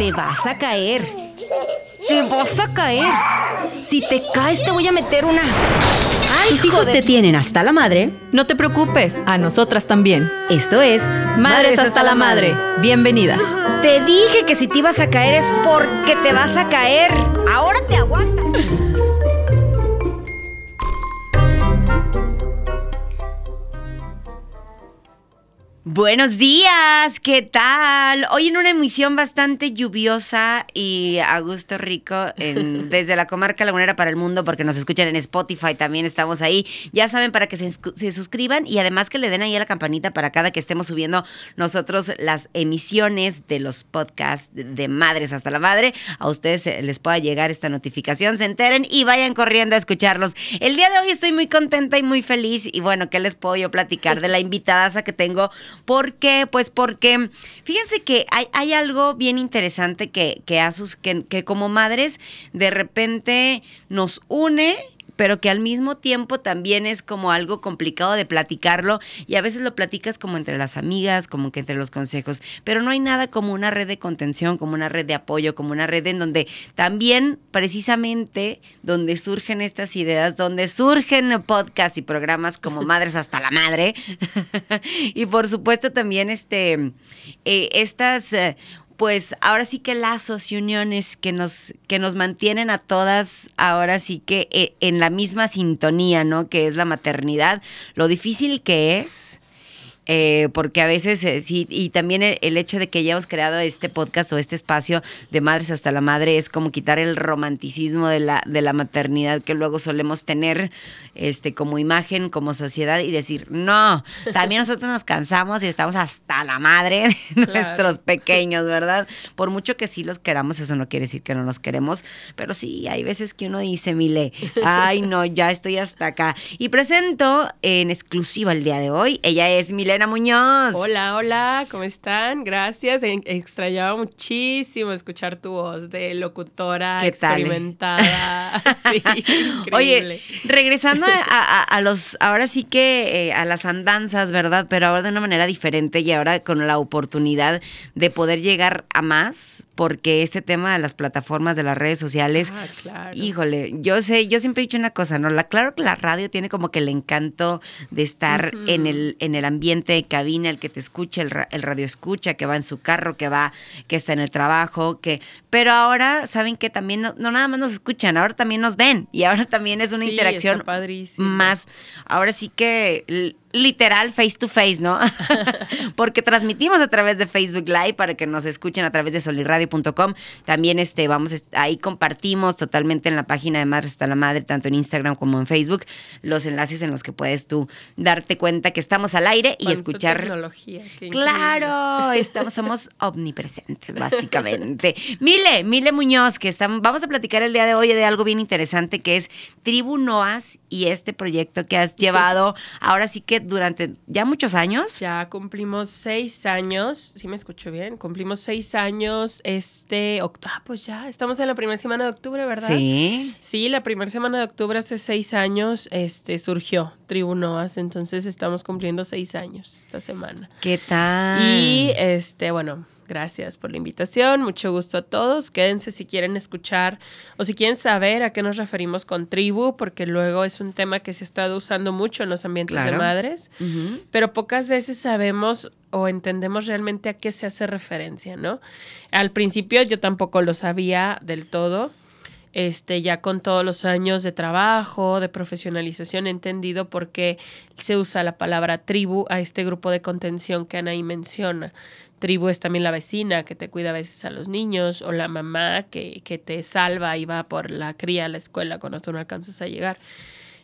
te vas a caer. Te vas a caer. Si te caes, te voy a meter una. ¡Ay, Tus hijos te tienen hasta la madre. No te preocupes, a nosotras también. Esto es Madres hasta la madre. Bienvenidas. Te dije que si te ibas a caer es porque te vas a caer. Ahora te aguantas. Buenos días, ¿qué tal? Hoy en una emisión bastante lluviosa y a gusto rico en- desde la comarca lagunera para el mundo porque nos escuchan en Spotify, también estamos ahí. Ya saben para que se, suscriban y además que le den ahí a la campanita para cada que estemos subiendo nosotros las emisiones de los podcasts de- Madres hasta la Madre. A ustedes les pueda llegar esta notificación, se enteren y vayan corriendo a escucharlos. El día de hoy estoy muy contenta y muy feliz y bueno, ¿qué les puedo yo platicar de la invitada que tengo? ¿Por qué? Pues porque fíjense que hay, hay algo bien interesante que, que, a sus- que, que como madres de repente nos une pero que al mismo tiempo también es como algo complicado de platicarlo y a veces lo platicas como entre las amigas, como que entre los consejos, pero no hay nada como una red de contención, como una red de apoyo, como una red en donde también precisamente donde surgen estas ideas, donde surgen podcasts y programas como Madres hasta la Madre. Y por supuesto también este eh, estas eh, pues ahora sí que lazos y uniones que nos, que nos mantienen a todas ahora sí que eh, en la misma sintonía, ¿no? Que es la maternidad, lo difícil que es. Eh, porque a veces eh, sí, y también el, el hecho de que hayamos creado este podcast o este espacio de Madres hasta la Madre es como quitar el romanticismo de la, de la maternidad que luego solemos tener este, como imagen, como sociedad y decir, no, también nosotros nos cansamos y estamos hasta la madre de nuestros pequeños, ¿verdad? Por mucho que sí los queramos, eso no quiere decir que no nos queremos, pero sí, hay veces que uno dice, Mile, ay no, ya estoy hasta acá. Y presento en exclusiva el día de hoy, ella es Milena Muñoz. Hola, hola, ¿cómo están? Gracias. En- Extrañaba muchísimo escuchar tu voz de locutora experimentada. Sí, increíble. Oye, regresando a, a- a los, ahora sí que eh, a las andanzas, ¿verdad? Pero ahora de una manera diferente y ahora con la oportunidad de poder llegar a más, porque este tema de las plataformas de las redes sociales, Ah, claro. híjole, yo sé, yo siempre he dicho una cosa, ¿no? La, claro que la radio tiene como que el encanto de estar en, el, en el ambiente de cabina, el que te escucha, el, ra- el radio escucha, que va en su carro, que va, que está en el trabajo, que, pero ahora saben que también no, no nada más nos escuchan, ahora también nos ven y ahora también es una Sí, interacción más, ahora sí que literal face to face, ¿no? Porque transmitimos a través de Facebook Live para que nos escuchen a través de solirradio.com. También este vamos ahí compartimos totalmente en la página de Madres hasta la Madre, tanto en Instagram como en Facebook, los enlaces en los que puedes tú darte cuenta que estamos al aire y escuchar tecnología. qué. Claro, estamos, somos omnipresentes, básicamente. Mile, Mile Muñoz, que estamos, vamos a platicar el día de hoy de algo bien interesante que es Tribu Noas y este proyecto que has llevado ahora sí que durante ya muchos años. Ya cumplimos seis años, ¿sí me escucho bien? Cumplimos seis años este octubre. Ah, pues ya, estamos en la primera semana de octubre, ¿verdad? Sí. Sí, la primera semana de octubre hace seis años este, surgió Tribu Noas, entonces estamos cumpliendo seis años esta semana. ¿Qué tal? Y este, bueno, gracias por la invitación, mucho gusto a todos. Quédense si quieren escuchar o si quieren saber a qué nos referimos con tribu, porque luego es un tema que se ha estado usando mucho en los ambientes de madres, pero pocas veces sabemos o entendemos realmente a qué se hace referencia, ¿no? Al principio yo tampoco lo sabía del todo. Este, ya con todos los años de trabajo, de profesionalización, he entendido por qué se usa la palabra tribu a este grupo de contención que Anaí menciona. Tribu es también la vecina que te cuida a veces a los niños, o la mamá que, que te salva y va por la cría a la escuela cuando tú no alcanzas a llegar.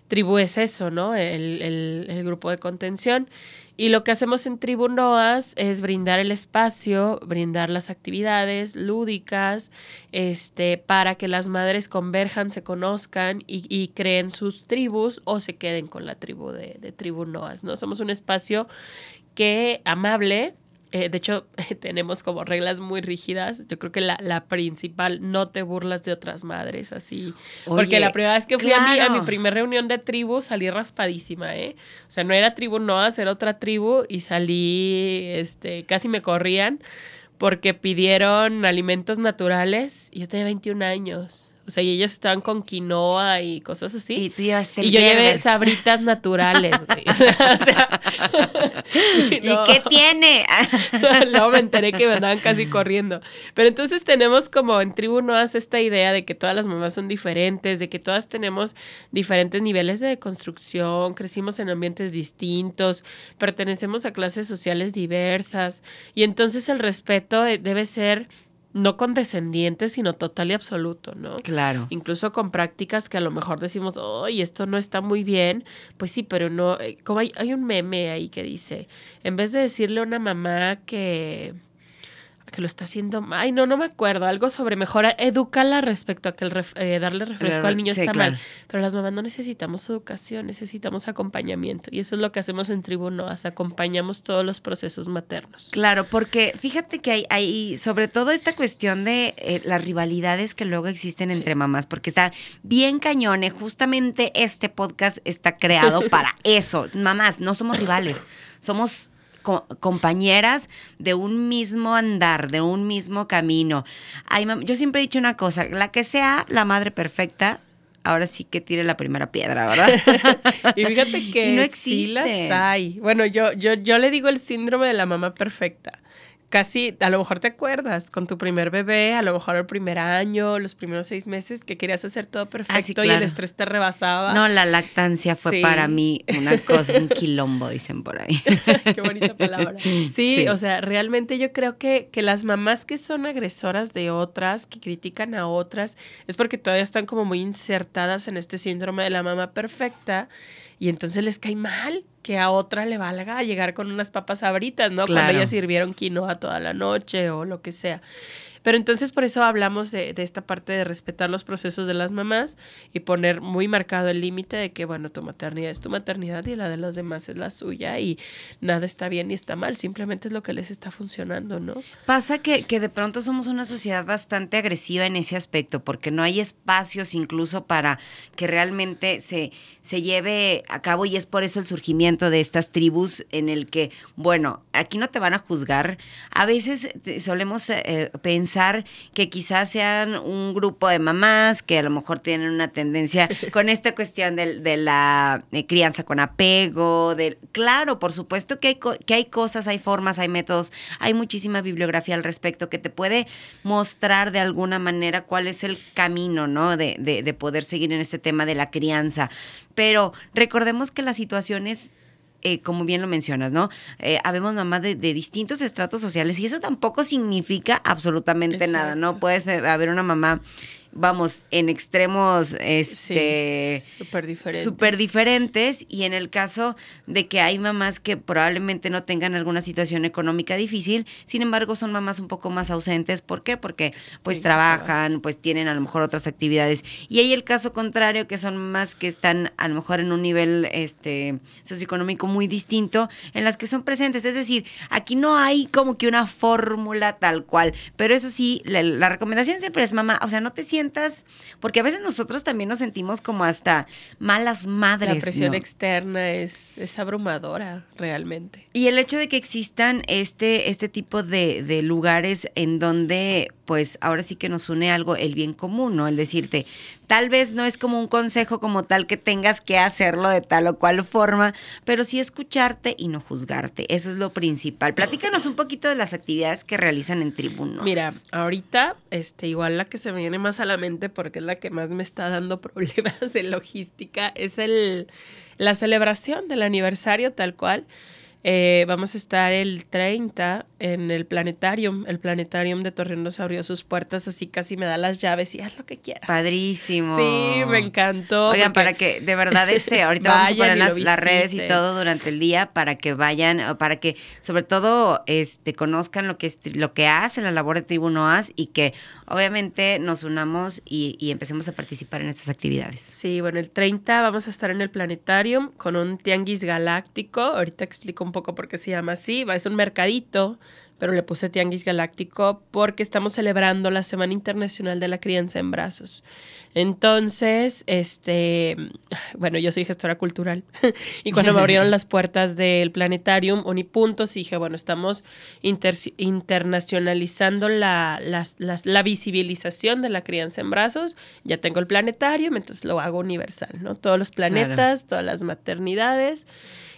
Tribu es eso, ¿no? El, el- grupo de contención. Y lo que hacemos en Tribu Noas es brindar el espacio, brindar las actividades lúdicas, este, para que las madres converjan, se conozcan y, y creen sus tribus o se queden con la tribu de, de Tribu Noas, ¿no? Somos un espacio que amable, eh, de hecho, tenemos como reglas muy rígidas. Yo creo que la, la principal, no te burlas de otras madres, así. Oye, Porque la primera vez que fui a, mi, a mi primer reunión de tribu, salí raspadísima, ¿eh? O sea, no era tribu Noas, era otra tribu y salí, este, casi me corrían porque pidieron alimentos naturales y yo tenía 21 años. O sea, y ellas estaban con quinoa y cosas así. Y tú llevaste Y yo llevé sabritas naturales, güey. O sea, ¿Y no. qué tiene? Luego me enteré que me andaban casi corriendo. Pero entonces tenemos como en Tribu Noas esta idea de que todas las mamás son diferentes, de que todas tenemos diferentes niveles de construcción, crecimos en ambientes distintos, pertenecemos a clases sociales diversas. Y entonces el respeto eh, debe ser no condescendiente, sino total y absoluto, ¿no? Claro. Incluso con prácticas que a lo mejor decimos, oye, esto no está muy bien. Pues sí, pero no. eh, Como hay, hay un meme ahí que dice: en vez de decirle a una mamá que que lo está haciendo. Ay, no, no me acuerdo. Algo sobre mejor edúcala respecto a que el ref- eh, darle refresco al niño sí, está claro. mal. Pero las mamás no necesitamos educación, necesitamos acompañamiento. Y eso es lo que hacemos en Tribu Noas, acompañamos todos los procesos maternos. Claro, porque fíjate que hay, hay sobre todo esta cuestión de eh, las rivalidades que luego existen entre mamás, porque está bien cañone. Justamente este podcast está creado para eso. Mamás, no somos rivales, somos co- compañeras de un mismo andar, de un mismo camino. Ay, yo siempre he dicho una cosa, la que sea la madre perfecta, ahora sí que tire la primera piedra, ¿verdad? Y fíjate que Y no sí las existe. hay. Bueno, yo, yo, yo le digo el síndrome de la mamá perfecta. Casi, a lo mejor te acuerdas, con tu primer bebé, a lo mejor el primer año, los primeros seis meses, que querías hacer todo perfecto Ah, sí, y el estrés te rebasaba. No, la lactancia fue Sí. para mí una cosa, un quilombo, dicen por ahí. Qué bonita palabra. Sí, Sí. o sea, realmente yo creo que, que las mamás que son agresoras de otras, que critican a otras, es porque todavía están como muy insertadas en este síndrome de la mamá perfecta y entonces les cae mal que a otra le valga llegar con unas papas sabritas, ¿no? Cuando ellas sirvieron quinoa toda la noche o lo que sea. Pero entonces por eso hablamos de, de esta parte de respetar los procesos de las mamás y poner muy marcado el límite de que, bueno, tu maternidad es tu maternidad y la de los demás es la suya y nada está bien ni está mal, simplemente es lo que les está funcionando, ¿no? Pasa que, que de pronto somos una sociedad bastante agresiva en ese aspecto, porque no hay espacios incluso para que realmente se, se lleve a cabo y es por eso el surgimiento de estas tribus en el que, bueno, aquí no te van a juzgar. A veces solemos eh, pensar que quizás sean un grupo de mamás que a lo mejor tienen una tendencia con esta cuestión del- de, la eh, crianza con apego, del claro, por supuesto que hay, que hay cosas, hay formas, hay métodos, hay muchísima bibliografía al respecto que te puede mostrar de alguna manera cuál es el camino, ¿no? De, de, de poder seguir en este tema de la crianza. Pero recordemos que las situaciones eh, como bien lo mencionas, ¿no? Eh, habemos mamás de, de distintos estratos sociales y eso tampoco significa absolutamente nada, ¿no? Eh, haber una mamá, vamos, en extremos, este... Sí, súper diferente. Súper diferentes y en el caso de que hay mamás que probablemente no tengan alguna situación económica difícil, sin embargo son mamás un poco más ausentes. ¿Por qué? Porque pues Sí, trabajan, pues tienen a lo mejor otras actividades. Y hay el caso contrario, que son mamás que están a lo mejor en un nivel este, socioeconómico muy distinto, en las que son presentes. Es decir, aquí no hay como que una fórmula tal cual, pero eso sí, la, la recomendación siempre es mamá, o sea, no te porque a veces nosotros también nos sentimos como hasta malas madres. La presión ¿no? externa es, es abrumadora, realmente. Y el hecho de que existan este, este tipo de, de lugares en donde, pues ahora sí que nos une algo, el bien común, ¿no? El decirte, tal vez no es como un consejo como tal que tengas que hacerlo de tal o cual forma, pero sí escucharte y no juzgarte. Eso es lo principal. Platícanos un poquito de las actividades que realizan en Tribunos. Mira, ahorita, este, igual la que se me viene más a la mente, porque es la que más me está dando problemas de logística, es el, la celebración del aniversario tal cual. Eh, vamos a estar el 30 en el planetarium. El planetarium de Torreón nos abrió sus puertas, así casi me da las llaves y haz lo que quieras. Padrísimo. Sí, me encantó. Oigan, porque- para que de verdad este, ahorita vamos a poner las, las redes y todo durante el día para que vayan, para que sobre todo este conozcan lo que es, lo que hace la labor de Tribu Noas y que obviamente nos unamos y, y empecemos a participar en estas actividades. Sí, bueno, el 30 vamos a estar en el planetarium con un tianguis galáctico. Ahorita explico un poco por qué se llama así. Es un mercadito, pero le puse Tianguis Galáctico porque estamos celebrando la Semana Internacional de la Crianza en Brazos. Entonces, este, bueno, yo soy gestora cultural y cuando me abrieron las puertas del planetarium Unipuntos, dije, bueno, estamos inter- internacionalizando la, las- las- la visibilización de la crianza en brazos. Ya tengo el planetarium, entonces lo hago universal, ¿no? Todos los planetas, todas las maternidades.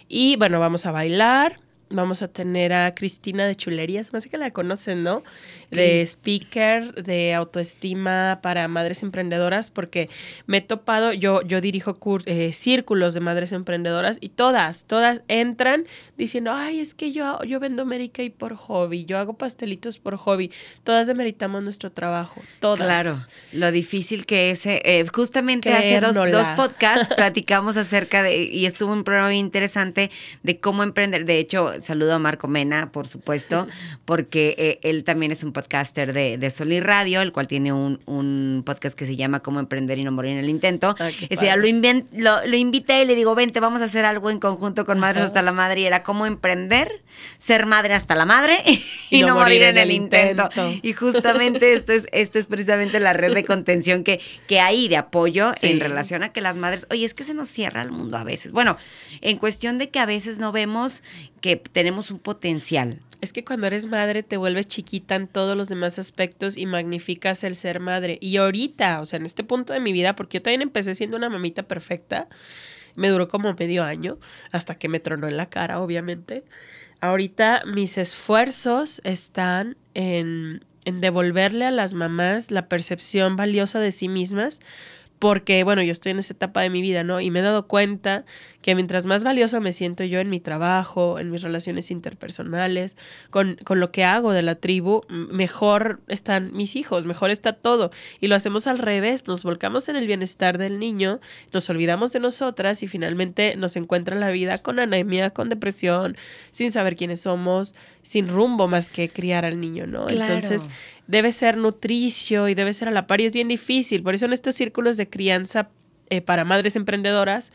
Y bueno, vamos a bailar. Vamos a tener a Cristina de Chulerías, más que la conocen, ¿no? De speaker de autoestima para madres emprendedoras, porque me he topado, yo, yo dirijo eh, círculos de madres emprendedoras y todas, todas entran diciendo, ay, es que yo, yo vendo Mary Kay por hobby, yo hago pastelitos por hobby. Todas demeritamos nuestro trabajo, todas. Claro, lo difícil que es. eh, eh, justamente hace dos, dos podcasts platicamos acerca de, y estuvo un programa interesante de cómo emprender. De hecho, saludo a Marco Mena, por supuesto, porque eh, él también es un podcaster de, de Sol y Radio, el cual tiene un, un podcast que se llama Cómo emprender y no morir en el intento. Ah, Ese día padre. lo, inven- lo, lo invité y le digo, vente, vamos a hacer algo en conjunto con Madres hasta la Madre. Y era cómo emprender, ser madre hasta la madre y, no, morir en el intento. intento. Y justamente esto es, esto es precisamente la red de contención que, que hay de apoyo Sí. en relación a que las madres, oye, es que se nos cierra el mundo a veces. Bueno, en cuestión de que a veces no vemos que tenemos un potencial. Es que cuando eres madre te vuelves chiquita en todos los demás aspectos y magnificas el ser madre. Y ahorita, o sea, en este punto de mi vida, porque yo también empecé siendo una mamita perfecta, me duró como medio año, hasta que me tronó en la cara, obviamente. Ahorita mis esfuerzos están en, en devolverle a las mamás la percepción valiosa de sí mismas, porque, bueno, yo estoy en esa etapa de mi vida, ¿no? Y me he dado cuenta que mientras más valiosa me siento yo en mi trabajo, en mis relaciones interpersonales, con, con lo que hago de la tribu, mejor están mis hijos, mejor está todo. Y lo hacemos al revés, nos volcamos en el bienestar del niño, nos olvidamos de nosotras y finalmente nos encuentra la vida con anemia, con depresión, sin saber quiénes somos, sin rumbo más que criar al niño, ¿no? Claro. Entonces, debe ser nutricio y debe ser a la par y es bien difícil. Por eso en estos círculos de crianza eh, para madres emprendedoras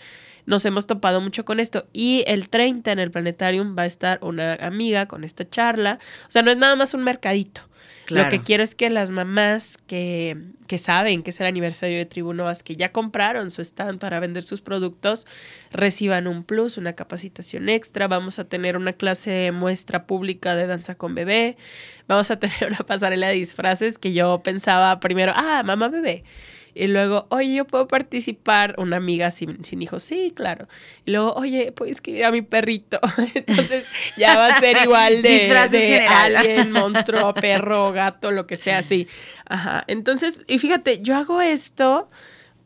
nos hemos topado mucho con esto. Y el 30 en el planetarium va a estar una amiga con esta charla. O sea, no es nada más un mercadito. Claro. Lo que quiero es que las mamás que, que saben que es el aniversario de Tribunoas, que ya compraron su stand para vender sus productos, reciban un plus, una capacitación extra. Vamos a tener una clase muestra pública de danza con bebé. Vamos a tener una pasarela de disfraces que yo pensaba primero, ah, mamá bebé. Y luego, oye, yo puedo participar, una amiga sin, sin hijos, sí, claro. Y luego, oye, puedes escribir a mi perrito. Entonces, ya va a ser igual de, de alien, monstruo, perro, gato, lo que sea así. Ajá. Entonces, y fíjate, yo hago esto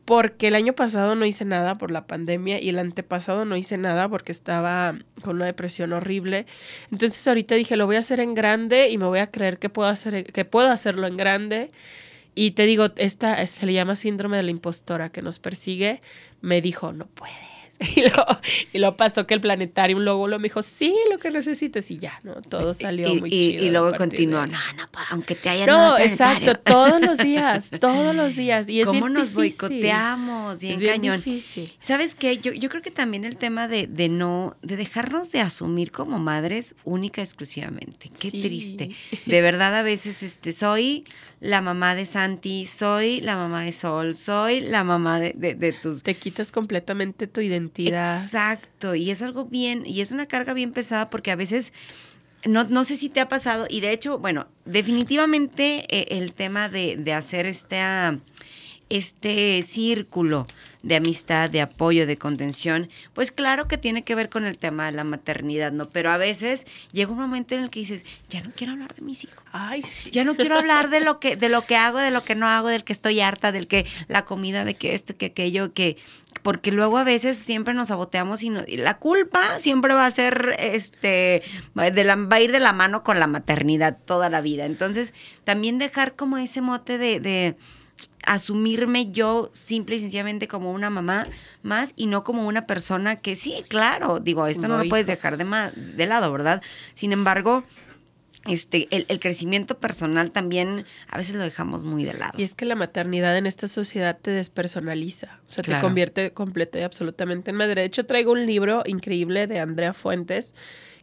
porque el año pasado no hice nada por la pandemia y el antepasado no hice nada porque estaba con una depresión horrible. Entonces ahorita dije, lo voy a hacer en grande y me voy a creer que puedo hacer que puedo hacerlo en grande. Y te digo, esta se le llama síndrome de la impostora que nos persigue. Me dijo, no puedes. Y lo, y lo pasó que el planetario luego lo me dijo, sí, lo que necesites. Y ya, ¿no? Todo salió y, muy y- chido. y luego de continuó, ahí. no, no, aunque te hayan No, exacto, planetario". todos los días, todos los días. Y es ¿Cómo bien nos difícil. boicoteamos? Bien, es bien cañón. difícil. ¿Sabes qué? Yo, yo creo que también el tema de, de no, de dejarnos de asumir como madres única y exclusivamente. Qué Sí. triste. De verdad, a veces este, soy la mamá de Santi, soy la mamá de Sol, soy la mamá de, de, de tus. Te quitas completamente tu identidad. Exacto. Y es algo bien, y es una carga bien pesada porque a veces. No, no sé si te ha pasado, y de hecho, bueno, definitivamente eh, el tema de, de hacer este, ah, este círculo de amistad, de apoyo, de contención, pues claro que tiene que ver con el tema de la maternidad, ¿no? Pero a veces llega un momento en el que dices, ya no quiero hablar de mis hijos. Ay, sí. Ya no quiero hablar de lo que, de lo que hago, de lo que no hago, del que estoy harta, del que la comida, de que esto, que aquello, que porque luego a veces siempre nos saboteamos y, no- y la culpa siempre va a ser, este, va de la- va a ir de la mano con la maternidad toda la vida. Entonces, también dejar como ese mote de, de asumirme yo simple y sencillamente como una mamá más y no como una persona que sí, claro, digo, esto no, No, lo puedes dejar de, ma- de lado, ¿verdad? Sin embargo, este, el, el crecimiento personal también a veces lo dejamos muy de lado. Y es que la maternidad en esta sociedad te despersonaliza, o sea, Claro. te convierte completa y absolutamente en madre. De hecho, traigo un libro increíble de Andrea Fuentes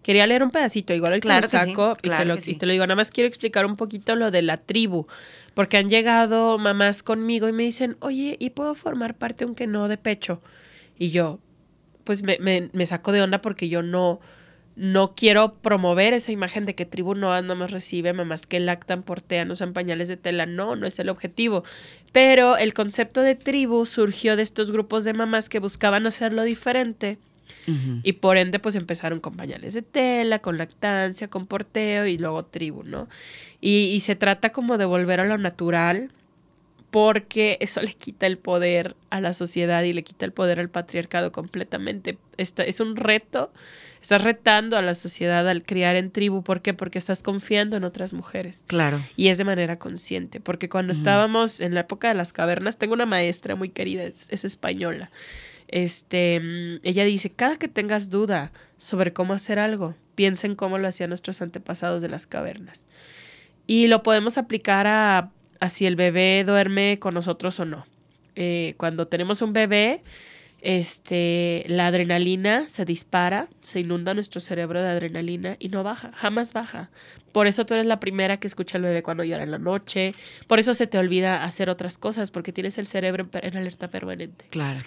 Quería leer un pedacito, igual el que lo sí, saco y, claro te lo, que sí. y te lo digo. Nada más quiero explicar un poquito lo de la tribu, porque han llegado mamás conmigo y me dicen, oye, ¿y puedo formar parte aunque no de pecho? Y yo, pues me, me, me saco de onda porque yo no, no quiero promover esa imagen de que tribu no nada más recibe mamás que lactan, portean, usan pañales de tela. No, no es el objetivo. Pero el concepto de tribu surgió de estos grupos de mamás que buscaban hacerlo diferente y por ende pues empezaron con pañales de tela, con lactancia, con porteo y luego tribu, ¿no? Y, y se trata como de volver a lo natural porque eso le quita el poder a la sociedad y le quita el poder al patriarcado completamente. Esta, es un reto, estás retando a la sociedad al criar en tribu. ¿Por qué? Porque estás confiando en otras mujeres. Claro. Y es de manera consciente, porque cuando estábamos en la época de las cavernas, tengo una maestra muy querida, es, es española. Este, mm, ella dice, cada que tengas duda sobre cómo hacer algo, piensa en cómo lo hacían nuestros antepasados de las cavernas. Y lo podemos aplicar a, a si el bebé duerme con nosotros o no. Eh, cuando tenemos un bebé, este, la adrenalina se dispara, se inunda nuestro cerebro de adrenalina y no baja, jamás baja. Por eso tú eres la primera que escucha al bebé cuando llora en la noche. Por eso se te olvida hacer otras cosas, porque tienes el cerebro en, en alerta permanente. Claro.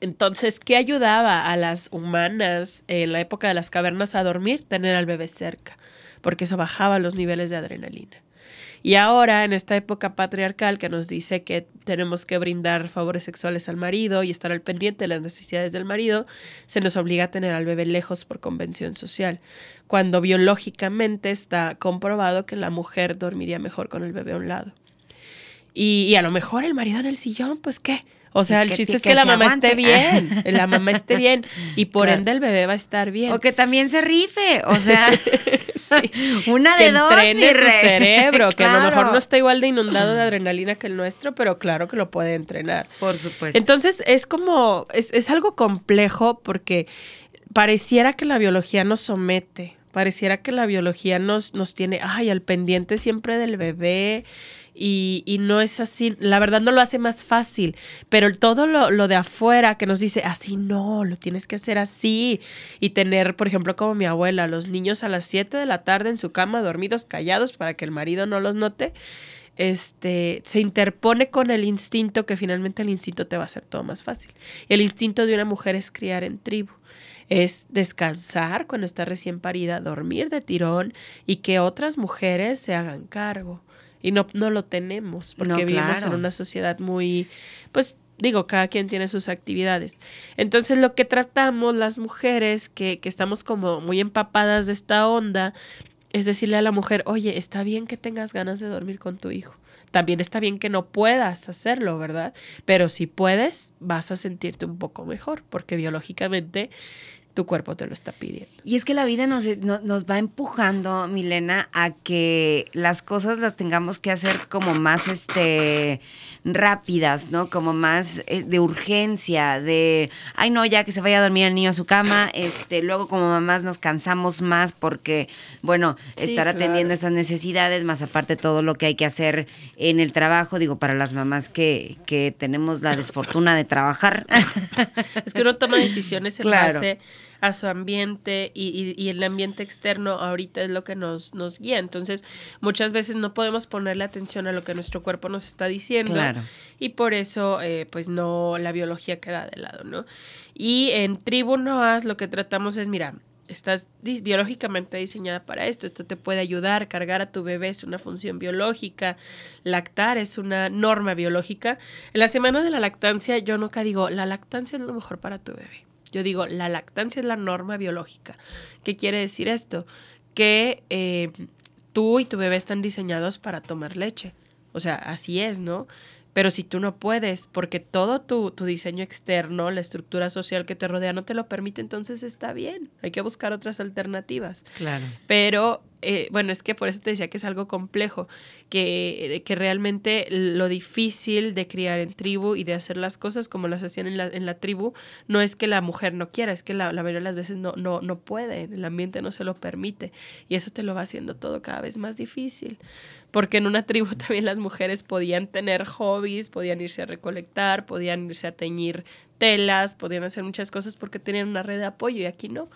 Entonces, ¿qué ayudaba a las humanas en la época de las cavernas a dormir? Tener al bebé cerca, porque eso bajaba los niveles de adrenalina. Y ahora, en esta época patriarcal que nos dice que tenemos que brindar favores sexuales al marido y estar al pendiente de las necesidades del marido, se nos obliga a tener al bebé lejos por convención social, cuando biológicamente está comprobado que la mujer dormiría mejor con el bebé a un lado. Y, y a lo mejor el marido en el sillón, pues qué. O sea, el Que- chiste que- es que que la mamá aguante. esté bien, la mamá esté bien y por Claro. ende el bebé va a estar bien. O que también se rife, o sea, una que de dos, entrene su cerebro, que a lo mejor no está igual de inundado de adrenalina que el nuestro, pero claro que lo puede entrenar. Por supuesto. Entonces es como, es, es algo complejo porque pareciera que la biología nos somete, pareciera que la biología nos, nos tiene, ay, al pendiente siempre del bebé. Y, y no es así, la verdad no lo hace más fácil, pero todo lo, lo de afuera que nos dice, así no, lo tienes que hacer así. Y tener, por ejemplo, como mi abuela, los niños a las 7 de la tarde en su cama, dormidos, callados, para que el marido no los note, este, se interpone con el instinto que finalmente el instinto te va a hacer todo más fácil. El instinto de una mujer es criar en tribu. Es descansar cuando está recién parida, dormir de tirón y que otras mujeres se hagan cargo. Y no, no lo tenemos, porque No, vivimos claro. en una sociedad muy, pues digo, cada quien tiene sus actividades. Entonces lo que tratamos las mujeres que, que estamos como muy empapadas de esta onda es decirle a la mujer, oye, está bien que tengas ganas de dormir con tu hijo. También está bien que no puedas hacerlo, ¿verdad? Pero si puedes, vas a sentirte un poco mejor, porque biológicamente tu cuerpo te lo está pidiendo. Y es que la vida nos, no- nos va empujando, Milena, a que las cosas las tengamos que hacer como más este rápidas, ¿no? Como más eh, de urgencia, de ay no, ya que se vaya a dormir el niño a su cama, este, luego como mamás nos cansamos más porque, bueno, Sí, estar atendiendo claro. esas necesidades, más aparte todo lo que hay que hacer en el trabajo, digo, para las mamás que, que tenemos la desfortuna de trabajar. Es que uno toma decisiones en Claro. base a su ambiente y, y- y el ambiente externo ahorita es lo que nos, nos guía. Entonces, muchas veces no podemos ponerle atención a lo que nuestro cuerpo nos está diciendo. Claro. Y por eso, eh, pues no, la biología queda de lado, ¿no? Y en Tribu Noas lo que tratamos es, mira, estás biológicamente diseñada para esto, esto te puede ayudar, cargar a tu bebé es una función biológica, lactar es una norma biológica. En la semana de la lactancia yo nunca digo, la lactancia es lo mejor para tu bebé. Yo digo, la lactancia es la norma biológica. ¿Qué quiere decir esto? Que eh, tú y tu bebé están diseñados para tomar leche. O sea, así es, ¿no? Pero si tú no puedes, porque todo tu, tu diseño externo, la estructura social que te rodea no te lo permite, entonces está bien. Hay que buscar otras alternativas. Claro. Pero, eh, bueno, es que por eso te decía que es algo complejo, que, que realmente lo difícil de criar en tribu y de hacer las cosas como las hacían en la, en la tribu, no es que la mujer no quiera, es que la, la mayoría de las veces no, no, no puede, el ambiente no se lo permite. Y eso te lo va haciendo todo cada vez más difícil. porque en una tribu también las mujeres podían tener hobbies, podían irse a recolectar, podían irse a teñir telas, podían hacer muchas cosas porque tenían una red de apoyo y aquí no.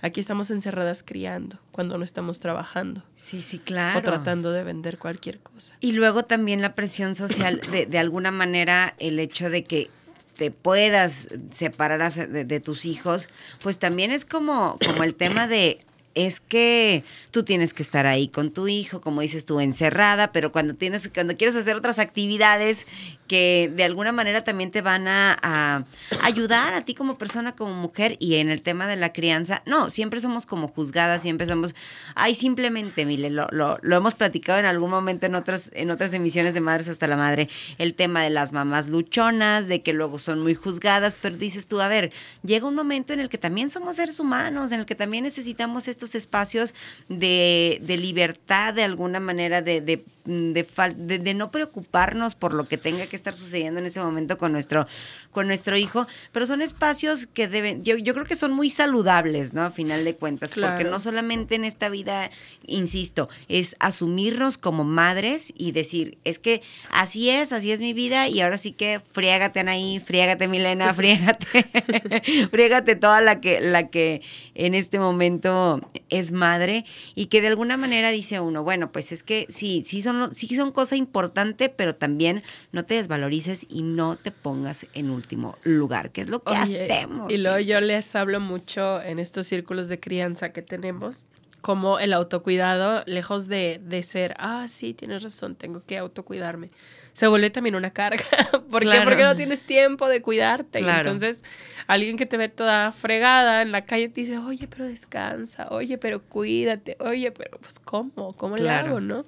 Aquí estamos encerradas criando cuando no estamos trabajando. Sí, sí, claro. O tratando de vender cualquier cosa. Y luego también la presión social, de, de alguna manera el hecho de que te puedas separar de, de, tus hijos, pues también es como, como el tema de, es que tú tienes que estar ahí con tu hijo, como dices tú, encerrada, pero cuando tienes, cuando quieres hacer otras actividades que de alguna manera también te van a, ayudar a ti como persona, como mujer, y en el tema de la crianza, no, siempre somos como juzgadas, siempre somos, ay, simplemente, Mile, lo, lo, lo hemos platicado en algún momento en otras, en otras emisiones de Madres hasta la Madre, el tema de las mamás luchonas, de que luego son muy juzgadas, pero dices tú, a ver, llega un momento en el que también somos seres humanos, en el que también necesitamos estos espacios de, de libertad, de alguna manera, de, de de, de, no preocuparnos por lo que tenga que estar sucediendo en ese momento con nuestro, con nuestro hijo, pero son espacios que deben, yo, yo creo que son muy saludables, ¿no? A final de cuentas, porque no solamente en esta vida, insisto, es asumirnos como madres y decir, es que así es, así es mi vida y ahora sí que friégate Anaí, friégate Milena, friégate, friégate toda la que, la que en este momento es madre y que de alguna manera dice uno, bueno, pues es que sí, sí son sí son cosa importante, pero también no te desvalorices y no te pongas en último lugar, que es lo que hacemos. Y luego yo les hablo mucho en estos círculos de crianza que tenemos, como el autocuidado, lejos de, de ser, ah, sí, tienes razón, tengo que autocuidarme, se vuelve también una carga. ¿Por qué? Porque no tienes tiempo de cuidarte. Entonces, alguien que te ve toda fregada en la calle te dice, oye, pero descansa, oye, pero cuídate, oye, pero pues, ¿cómo? ¿Cómo le hago, no?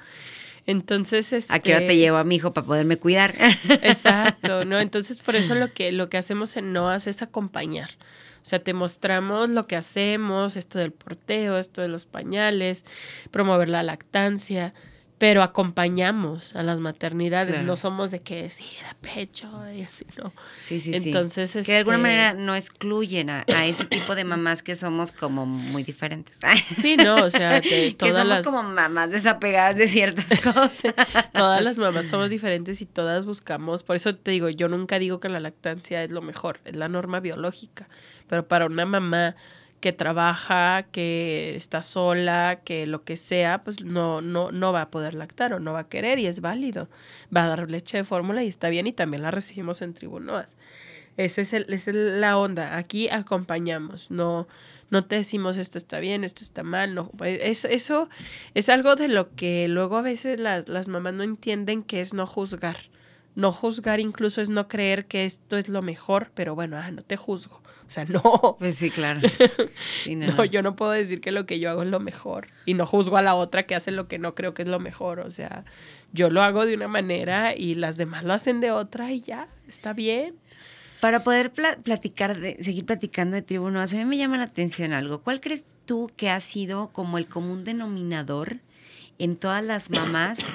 Entonces, este, ¿a qué hora te este llevo a mi hijo para poderme cuidar? Exacto, ¿no? Entonces, por eso lo que, lo que hacemos en NOAS es acompañar. O sea, te mostramos lo que hacemos, esto del porteo, esto de los pañales, promover la lactancia, pero acompañamos a las maternidades, no somos de que sí, da pecho y así, ¿no? Sí, sí, Entonces, Que de alguna este manera no excluyen a, ese tipo de mamás que somos como muy diferentes. Sí, no, o sea, que, todas somos como mamás desapegadas de ciertas cosas. todas las mamás somos diferentes y todas buscamos, por eso te digo, yo nunca digo que la lactancia es lo mejor, es la norma biológica, pero para una mamá que trabaja, que está sola, que lo que sea, pues no, no, no va a poder lactar o no va a querer y es válido. Va a dar leche de fórmula y está bien y también la recibimos en tribunoas. Ese es el, esa es la onda. Aquí acompañamos, no, no te decimos esto está bien, esto está mal. No, es, eso es algo de lo que luego a veces las, las mamás no entienden que es no juzgar. No juzgar incluso es no creer que esto es lo mejor, pero bueno, ah, no te juzgo. O sea, no. Pues sí, claro. no, yo no puedo decir que lo que yo hago es lo mejor. Y no juzgo a la otra que hace lo que no creo que es lo mejor. O sea, yo lo hago de una manera y las demás lo hacen de otra y ya, está bien. Para poder platicar, de, seguir platicando de tribunos, a mí me llama la atención algo. ¿Cuál crees tú que ha sido como el común denominador en todas las mamás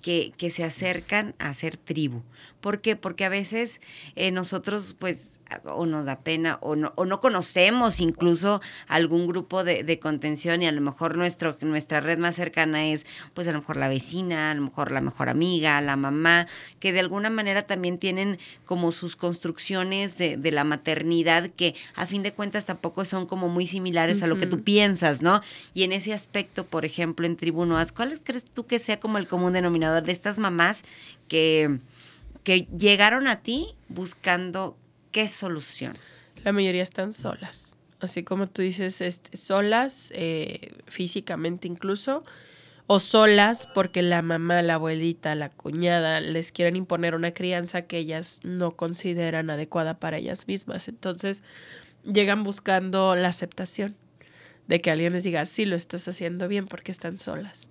que, que se acercan a ser tribu? ¿Por qué? Porque a veces eh, nosotros pues o nos da pena o no, o no conocemos incluso algún grupo de, de, contención y a lo mejor nuestro, nuestra red más cercana es pues a lo mejor la vecina, a lo mejor la mejor amiga, la mamá, que de alguna manera también tienen como sus construcciones de, de la maternidad que a fin de cuentas tampoco son como muy similares a lo que tú piensas, ¿no? Y en ese aspecto, por ejemplo, en Tribunoas, ¿cuáles crees tú que sea como el común denominador de estas mamás que que llegaron a ti buscando qué solución? La mayoría están solas. Así como tú dices, este, solas, eh, físicamente incluso, o solas porque la mamá, la abuelita, la cuñada les quieren imponer una crianza que ellas no consideran adecuada para ellas mismas. Entonces, llegan buscando la aceptación de que alguien les diga, sí, lo estás haciendo bien porque están solas.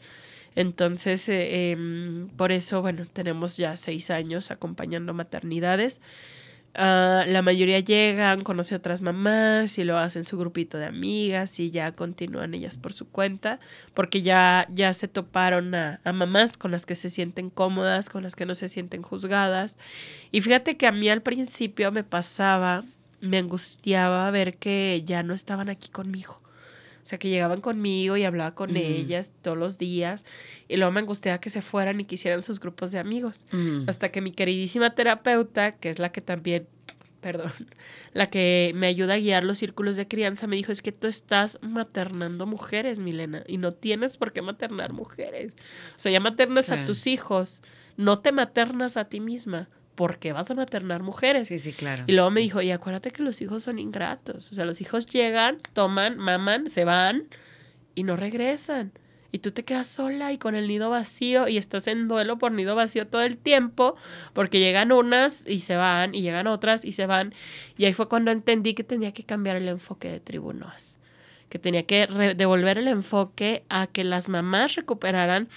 Entonces, eh, em, por eso, bueno, tenemos ya seis años acompañando maternidades. Ah, la mayoría llegan, conocen a otras mamás y lo hacen su grupito de amigas y ya continúan ellas por su cuenta, porque ya, ya se toparon a, a, mamás con las que se sienten cómodas, con las que no se sienten juzgadas. Y fíjate que a mí al principio me pasaba, me angustiaba ver que ya no estaban aquí conmigo O sea, que llegaban conmigo y hablaba con ellas todos los días. Y luego me angustiaba que se fueran y quisieran sus grupos de amigos. Mm. Hasta que mi queridísima terapeuta, que es la que también, perdón, la que me ayuda a guiar los círculos de crianza, me dijo, es que tú estás maternando mujeres, Milena, y no tienes por qué maternar mujeres. O sea, ya maternas a tus hijos, no te maternas a ti misma, porque vas a maternar mujeres. Sí, sí, claro. Y luego me dijo, y acuérdate que los hijos son ingratos. O sea, los hijos llegan, toman, maman, se van y no regresan. Y tú te quedas sola y con el nido vacío y estás en duelo por nido vacío todo el tiempo porque llegan unas y se van y llegan otras y se van. Y ahí fue cuando entendí que tenía que cambiar el enfoque de Tribunoas. Que tenía que devolver el enfoque a que las mamás recuperaran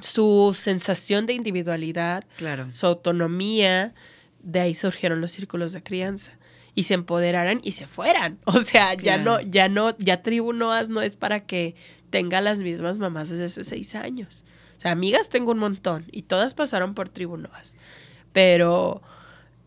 su sensación de individualidad, Claro. su autonomía, de ahí surgieron los círculos de crianza. Y se empoderaran y se fueran. O sea, ya no, ya no, ya Tribu Noas no es para que tenga las mismas mamás desde hace seis años. O sea, amigas tengo un montón y todas pasaron por Tribu Noas. Pero